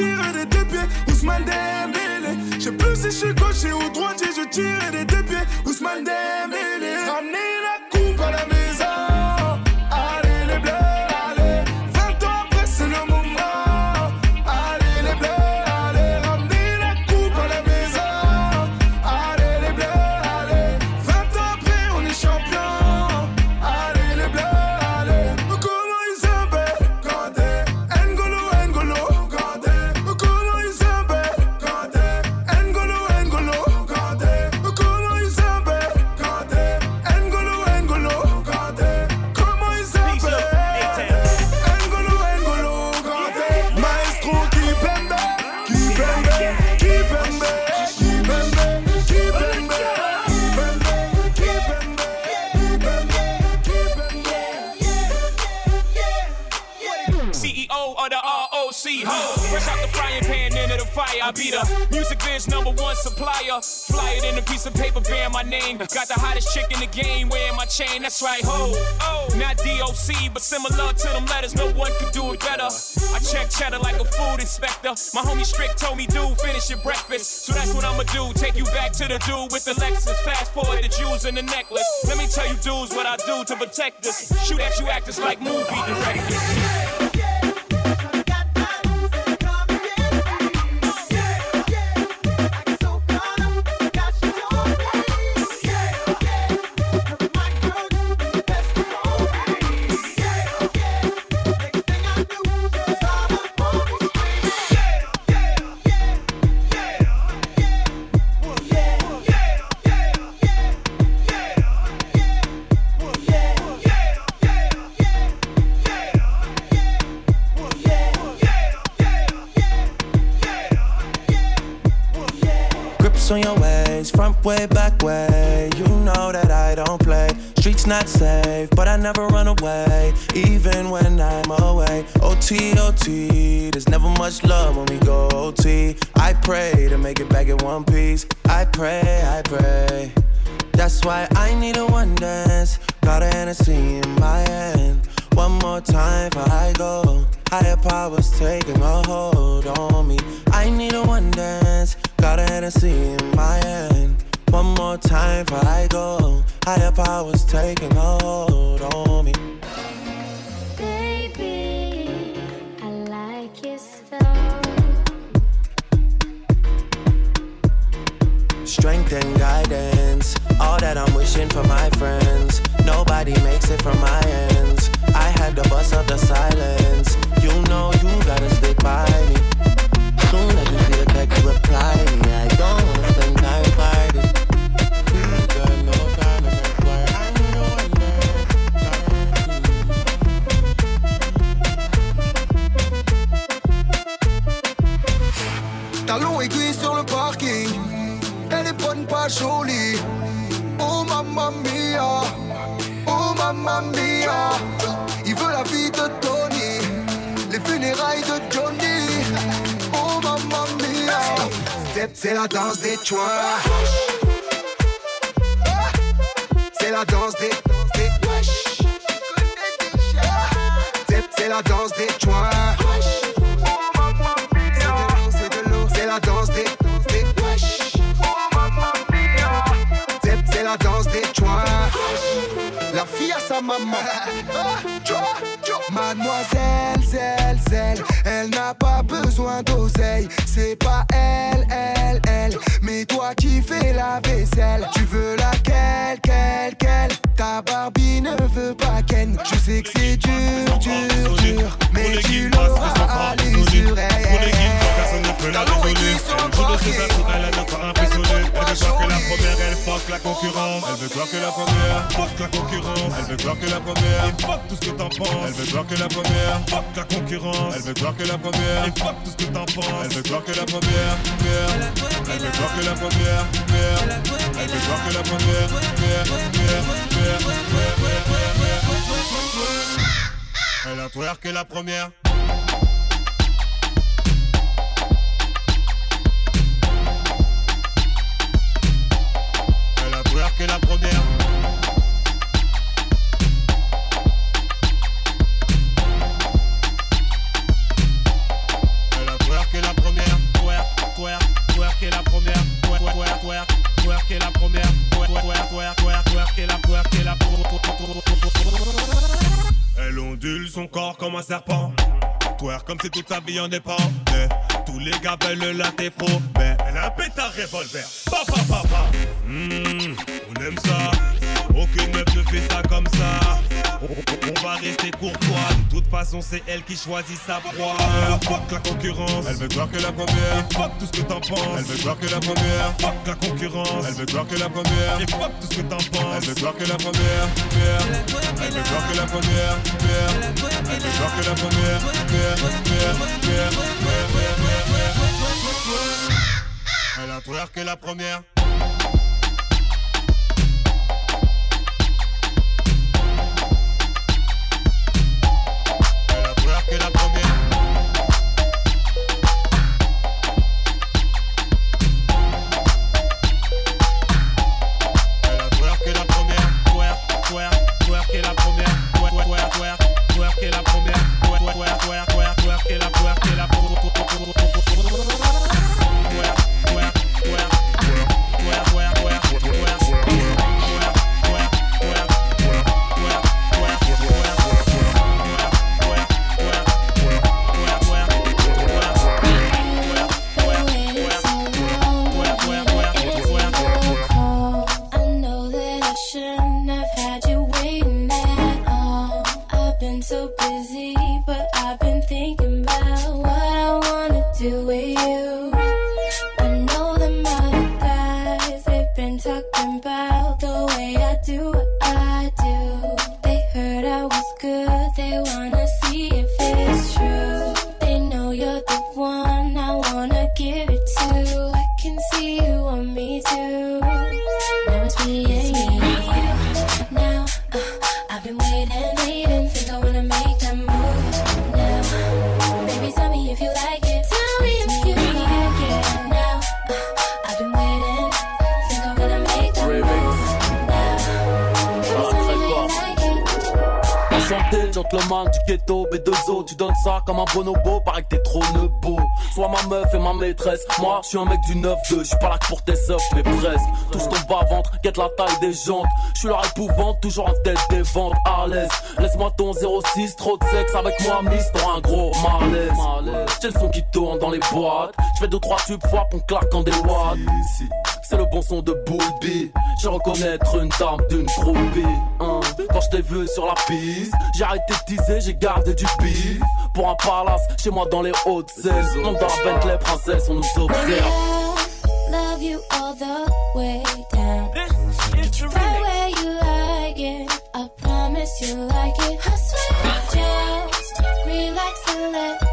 tirer des deux pieds. Ousmane Dembélé leader. Music biz number one supplier. Fly it in a piece of paper bearing my name. Got the hottest chick in the game wearing my chain. That's right, ho. Oh, not DOC, but similar to them letters. No one could do it better. I check cheddar like a food inspector. My homie strict told me, dude, finish your breakfast. So that's what I'ma do. Take you back to the dude with the Lexus. Fast forward the jewels and the necklace. Let me tell you, dudes, what I do to protect us. Shoot at you actors like movie directors. Maman. Mademoiselle, zelle, zelle, elle n'a pas besoin d'oseille. C'est pas elle, elle, elle, mais toi qui fais la vaisselle. Tu veux laquelle, quelle, quelle? Ta Barbie ne veut pas Ken. Je sais que c'est dur, dur, dur, Que la première, elle fuck la concurrence. Elle veut que la première, fuck la concurrence. Elle veut que la première, fuck tout ce que t'en penses. Elle veut que la première, fuck la concurrence. Elle veut que la première, fuck tout ce que t'en penses. Elle veut que la première. Elle veut que la première. Elle veut que la première. Elle a twerké la première. La première. Elle ondule son corps comme un serpent. Twerk comme si toute sa vie en dépend. Mais tous les gars veulent la. Mais elle a un revolver. Hmm, on aime ça. Aucune meuf ne fait ça comme ça. On, va rester courtois. De toute façon, c'est elle qui choisit sa proie. Fuck la concurrence. Elle veut voir que la première. Fuck tout ce que t'en penses. Elle veut voir que la première. Fuck la concurrence. Elle veut voir que la première. Et fuck tout ce que t'en penses. Elle veut voir que la première. Elle veut voir que la première. Elle veut voir que la première. Elle a twerké la première. Ça comme un bonobo, paraît que t'es trop nebo. Sois ma meuf et ma maîtresse, moi je suis un mec du 9-2, je suis pas là que pour tes seufs, mais presque. Touche ton bas-ventre, guette la taille des jantes. Je suis leur épouvante, toujours en tête des ventes, à l'aise. Laisse-moi ton 06, trop de sexe avec moi, miss, t'auras un gros malaise. J'ai le son qui tourne dans les boîtes, je fais 2-3 tubes, fois qu'on claque en des watts. C'est le bon son de Bulby. Je reconnaître une dame d'une groupie. hein. Quand je t'ai vu sur la piste, j'ai arrêté de teaser, j'ai gardé du bif. Pour un palace, chez moi dans les hautes saisons. Monte dans la Bentley princesse, on nous observe. love you all the way down. Right where you like it. I promise you like it. I swear, just relax and let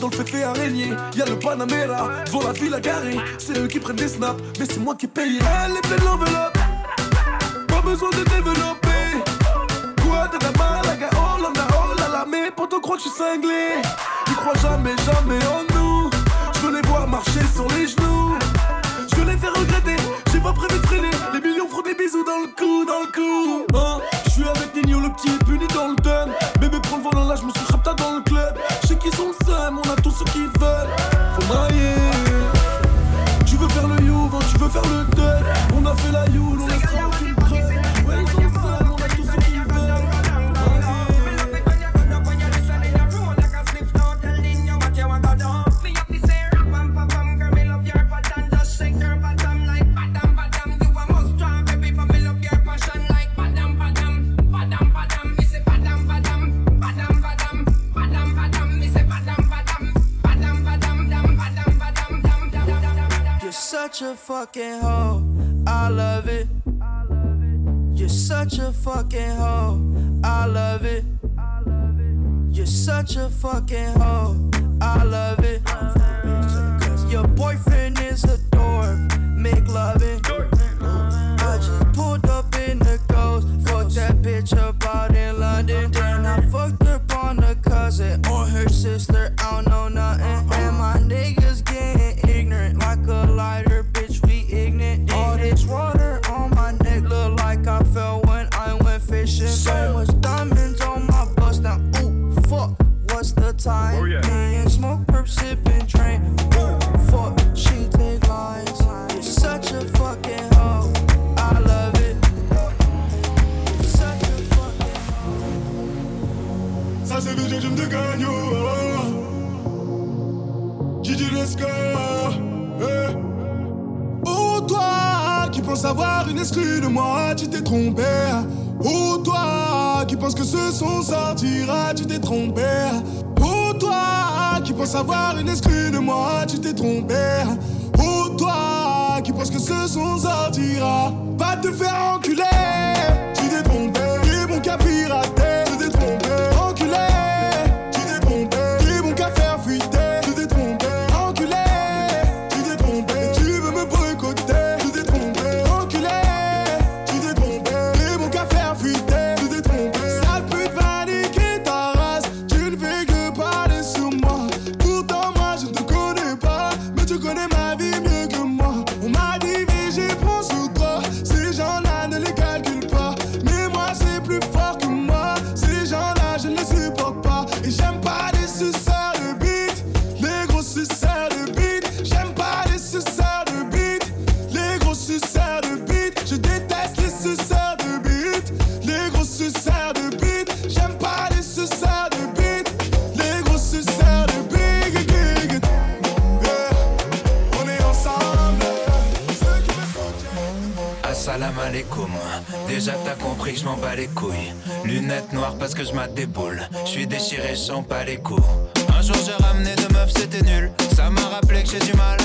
dans le fait araignée. Y'a le Panamera, devant la ville à garer. C'est eux qui prennent des snaps, mais c'est moi qui paye. Elle est pleine l'enveloppe, pas besoin de développer. Quoi de la malaga, oh là là, oh là là, mais pour te croire que je cinglé. Ils croient jamais, jamais en nous. Je veux les voir marcher sur les genoux. fucking hoe. I love it. You're such a fucking hoe. I love it. You're such a fucking hoe. I love it. Cause Your boyfriend is a dork. Make love it. I just pulled up in the ghost. Fuck that bitch up. gagnant. Oh. Gigi Lesca. Hey. Eh. Oh, toi qui penses avoir une esprit de moi, tu t'es trompé. Oh, toi qui penses que ce son sortira, tu t'es trompé. Oh, toi qui penses avoir une esprit de moi, tu t'es trompé. Oh, toi qui penses que ce son sortira, va te faire enculer. Tu t'es trompé, et mon capirate. couilles. Lunettes noires parce que je m'a. Je suis déchiré, sans pas les coups. Un jour j'ai ramené de meufs, c'était nul. Ça m'a rappelé que j'ai du mal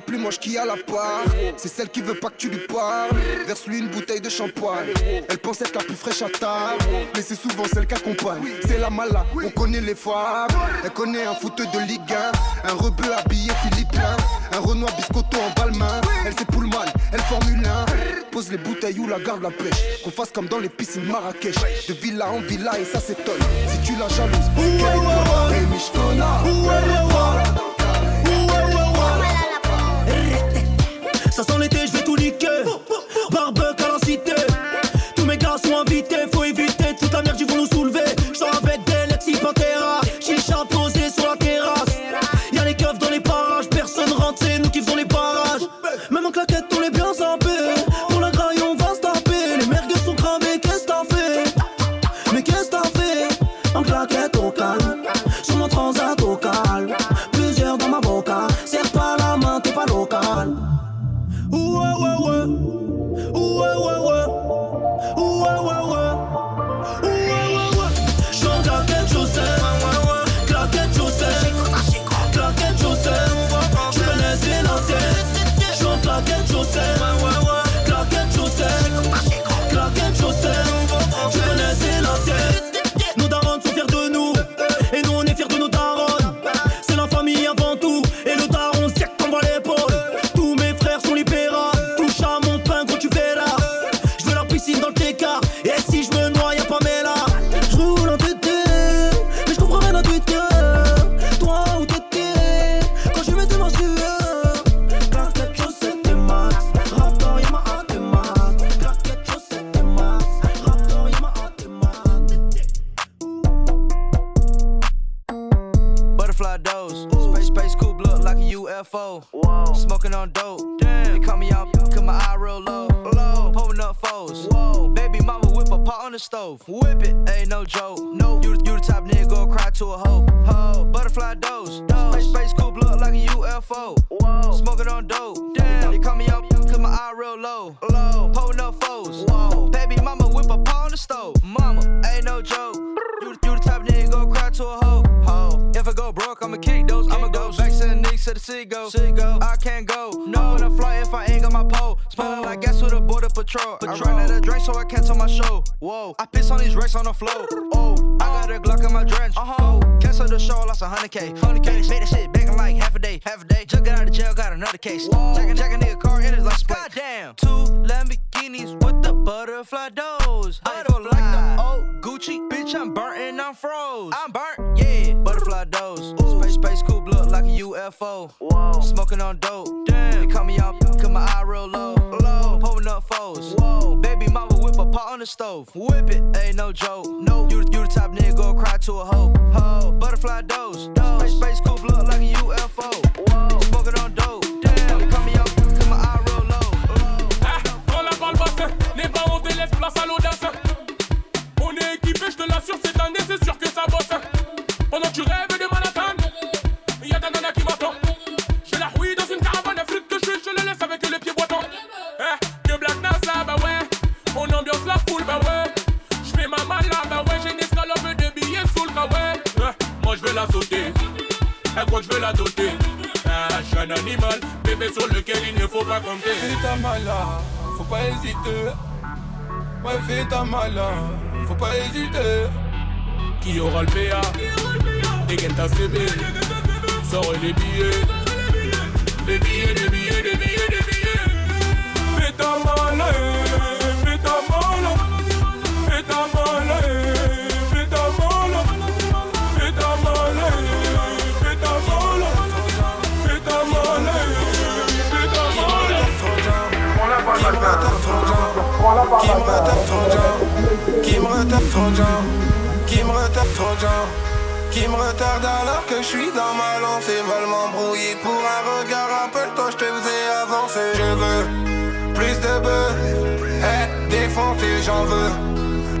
plus moche qui a la part. C'est celle qui veut pas que tu lui parles. Verse-lui une bouteille de shampoing. Elle pense être la plus fraîche à table. Mais c'est souvent celle qu'accompagne. C'est la mala, on connaît les fables. Elle connaît un footeur de Ligue 1. Un rebeu habillé philippin. Un Renoir biscotto en balmain. Elle sait Pullman, elle Formule 1. Pose les bouteilles ou la garde la pêche. Qu'on fasse comme dans les piscines Marrakech. De villa en villa et ça s'étonne. Si tu la jalouses, sort les billets. Les billets, les billets, les billets, les billets. Fais ta malle, fais ta malle, fais ta malle, fais ta malle, fais ta malle, fais ta malle, fais ta malle, fais ta malle. Qui me retape trop qui me retape trop qui me retape trop qui me retape trop. qui me retarde alors que je suis dans ma lancée. Mal m'embrouiller pour un regard, un rappelle-toi, je te faisais avancer. Je veux plus de bœufs, être défoncé, j'en veux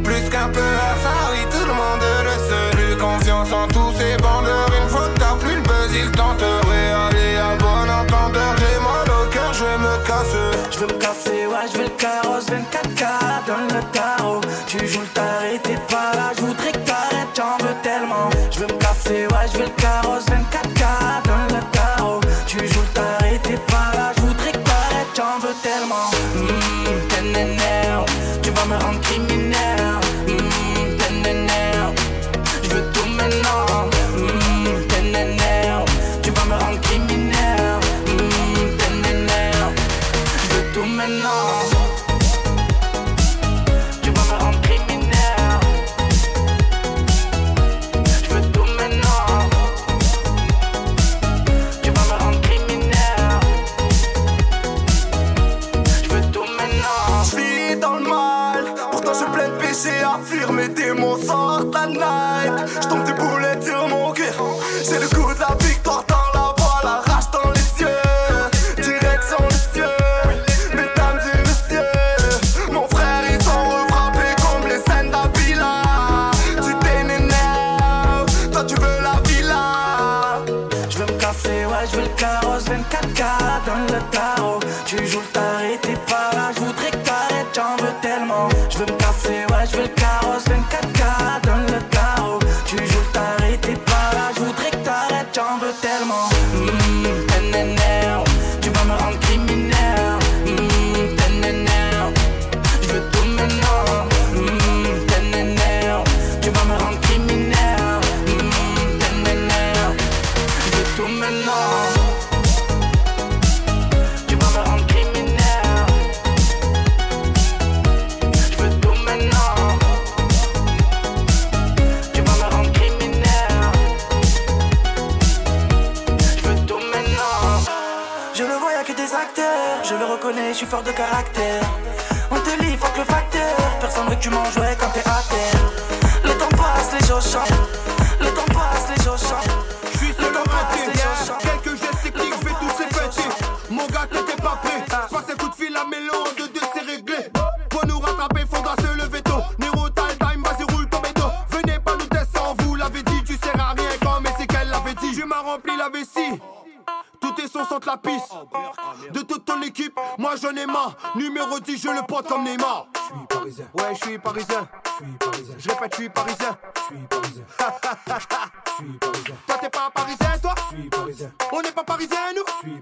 plus qu'un peu à ça. Tout le monde le sait. Plus confiance en tous ces bandeurs, une fois que t'as plus le buzz, ils tenteraient. Aller à bon entendeur, j'ai mal au cœur, je vais me casser. Je veux me casser, ouais, je veux le carrosse, 24K dans le tarot. Tu joues le taré, t'es pas. carrosse, 24K dans le tarot. Tu joues le taré, t'es pas là, je voudrais que t'arrêtes, j'en veux tellement. Hum, mmh, t'es Tu vas me rendre criminel. fort de caractère. On te livre que le facteur. Personne veut que tu manges, ouais, quand t'es j'en ai marre. Numéro 10, je le porte comme Neymar. Je suis parisien. Ouais, je suis parisien. Je suis parisien. Je répète, je suis parisien. Je suis parisien. Je suis parisien. Toi, t'es pas parisien, toi? On n'est pas parisien, nous?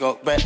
go back.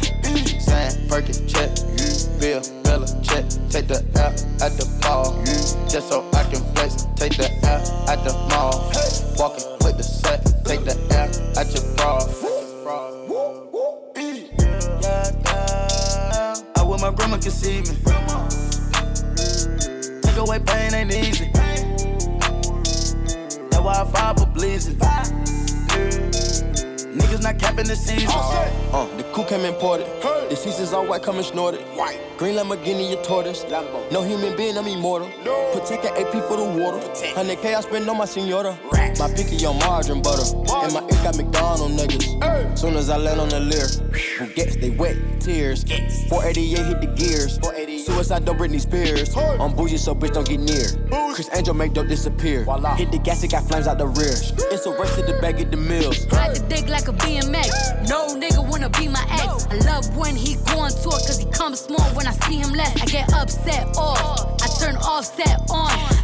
I spend on my senora. Rats. My picky on margarine butter. Margarine. And my ink got McDonald niggas. Hey. Soon as I land on the lyric, who gets they wet tears. Yes. 488 hit the gears. Suicide don't Britney Spears. Hey. I'm bougie, so bitch don't get near. Booze. Criss Angel make dope disappear. Voila. Hit the gas, it got flames out the rear. It's a race to the back of the mills. Ride the dick like a BMX. No nigga wanna be my ex. No. I love when he goin' to it, cause he comes small when I see him less. I get upset off. I turn offset on.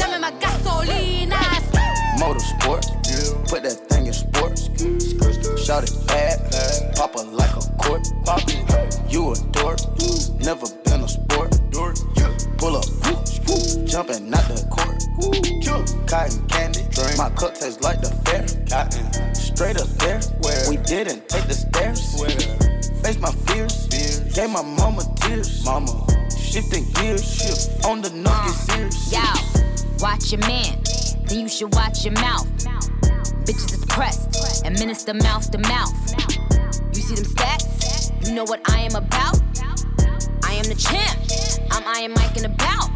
them in my gasolinas. Motorsport, yeah. put that thing in sports. Shout it bad, pop it like a court. Pop You a dork, never been a sport. Pull up, jumping out the court. Cotton candy, my cup tastes like the fair. Cotton, straight up there. We didn't take the stairs. Face my fears, gave my mama tears. Mama shifting gears. Shift on the nuggets uh. Yeah watch your man, then you should watch your mouth. Bitches is pressed, administer mouth to mouth. You see them stats? You know what I am about? I am the champ. I'm Iron Mike and about.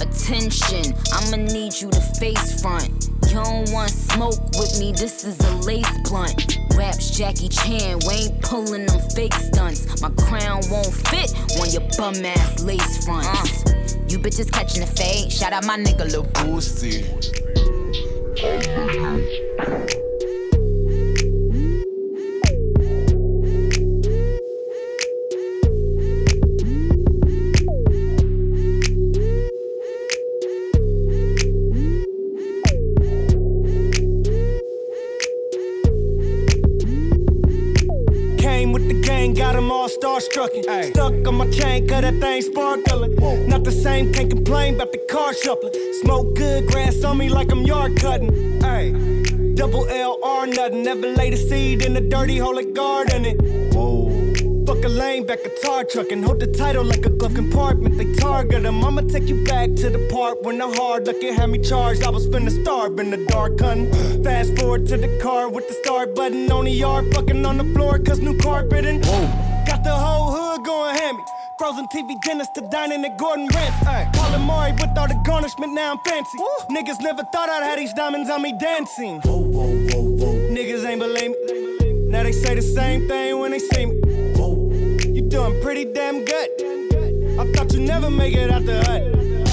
Attention, I'ma need you to face front. You don't want smoke with me, this is a lace blunt. Raps Jackie Chan, we ain't pulling them fake stunts. My crown won't fit on your bum ass lace fronts. Uh. You bitches catching the fade, shout out my nigga Lil Boosie. All starstrucking. Stuck on my chain, cut that thing sparkling. Not the same, can't complain about the car shuffling. Smoke good, grass on me like I'm yard cutting. Ay. Double L R nothing, never laid a seed in a dirty hole gardening. Whoa. Fuck a lane back guitar trucking, hold the title like a glove compartment. They target target 'em. I'ma take you back to the part when the hard looking had me charged. I was finna starve in the dark, hun. Fast forward to the car with the start button on the yard, fucking on the floor, cause new carpeting. Got the whole going hammy. Frozen TV dinners to dining at Gordon Rents. Ay, Colin Murray with all the garnishment, now I'm fancy. Niggas never thought I'd have these diamonds on me dancing. Whoa, whoa, whoa, whoa. Niggas ain't believe me. Now they say the same thing when they see me. Whoa. You doing pretty damn good. I thought you never make it out the hood.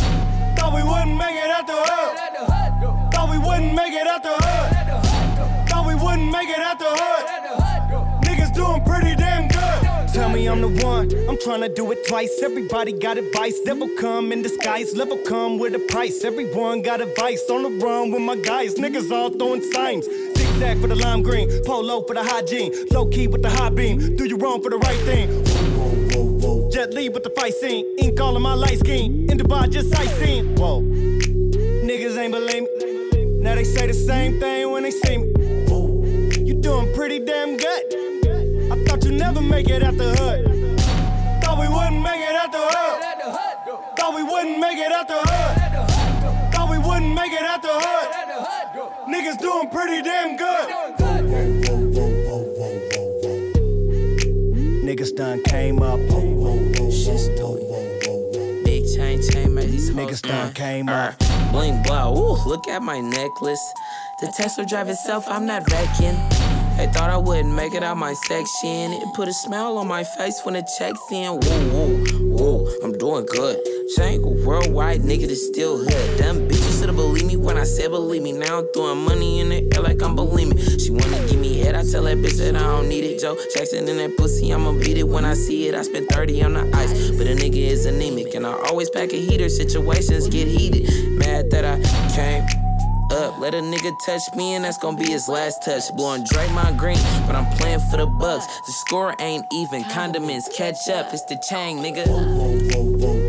Thought we wouldn't make it out the hood. Thought we wouldn't make it out the hood. Thought we wouldn't make it out the hood. Me I'm the one. I'm trying to do it twice. Everybody got advice. Devil come in disguise. Level come with a price. Everyone got advice. On the run with my guys. Niggas all throwing signs. Zigzag for the lime green. Polo for the hygiene. Low key with the high beam. Do you wrong for the right thing? Jet Li with the fight scene. Ink all in my light scheme. In Dubai, just sightseeing. Whoa. Niggas ain't believe me. Now they say the same thing when they see me. You never make it out the hood. Thought we wouldn't make it out the hood. Thought we wouldn't make it out the hood. Thought we wouldn't make it out the hood. Niggas doing pretty damn good. Niggas done came up. Big chain, chain, made these Niggas done came up. Bling blah, ooh, look at my necklace. The Tesla drive itself, I'm not wrecking. They thought I wouldn't make it out my section. It put a smile on my face when the check's in. Whoa, whoa, whoa, I'm doing good. Chain worldwide, nigga, that's still hood. Them bitches should've believed me when I said believe me. Now I'm throwing money in the air like I'm bulimic. She wanna give me head, I tell that bitch that I don't need it. Joe Jackson in that pussy, I'ma beat it when I see it. I spent 30 on the ice, but a nigga is anemic. And I always pack a heater, situations get heated. Mad that I came up. Let a nigga touch me, and that's gonna be his last touch. Blowing Draymond Green, but I'm playing for the Bucks. The score ain't even. Condiments catch up. It's the Chang, nigga.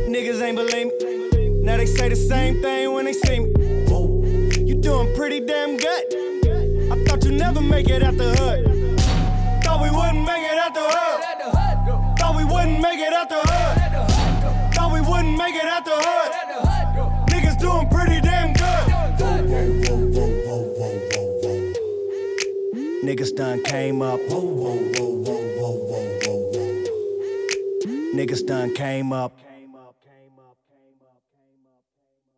Niggas ain't believe me. Now they say the same thing when they see me. You doing pretty damn good. I thought you never make it out the hood. Thought we wouldn't make it out the hood. Thought we wouldn't make it out the hood. Thought we wouldn't make it out the hood. Niggas done came up. Niggas done came up.